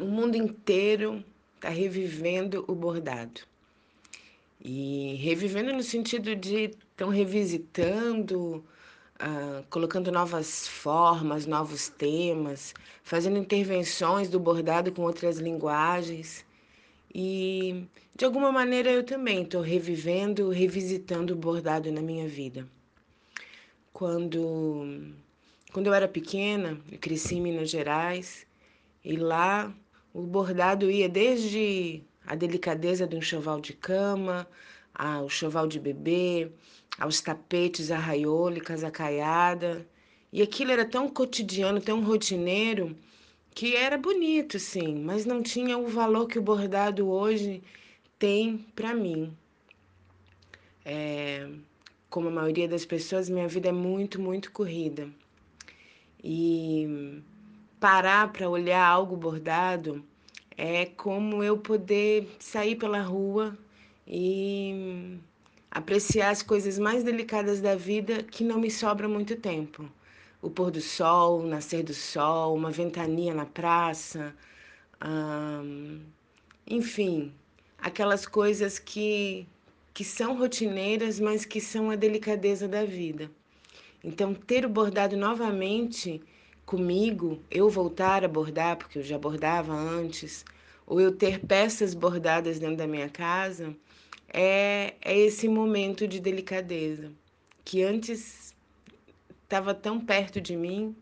o mundo inteiro está revivendo o bordado. E revivendo no sentido de estão revisitando, uh, colocando novas formas, novos temas, fazendo intervenções do bordado com outras linguagens. E de alguma maneira eu também estou revivendo, revisitando o bordado na minha vida. Quando, quando eu era pequena, eu cresci em Minas Gerais e lá o bordado ia desde a delicadeza de um choval de cama, ao choval de bebê, aos tapetes arraiolo e casacaiada. E aquilo era tão cotidiano, tão rotineiro, que era bonito, sim, mas não tinha o valor que o bordado hoje tem para mim. É, como a maioria das pessoas, minha vida é muito, muito corrida. E parar para olhar algo bordado é como eu poder sair pela rua e apreciar as coisas mais delicadas da vida que não me sobra muito tempo. O pôr do sol, o nascer do sol, uma ventania na praça, hum, enfim, aquelas coisas que, que são rotineiras, mas que são a delicadeza da vida. Então, ter o bordado novamente comigo, eu voltar a bordar, porque eu já bordava antes, ou eu ter peças bordadas dentro da minha casa, é, é esse momento de delicadeza que antes estava tão perto de mim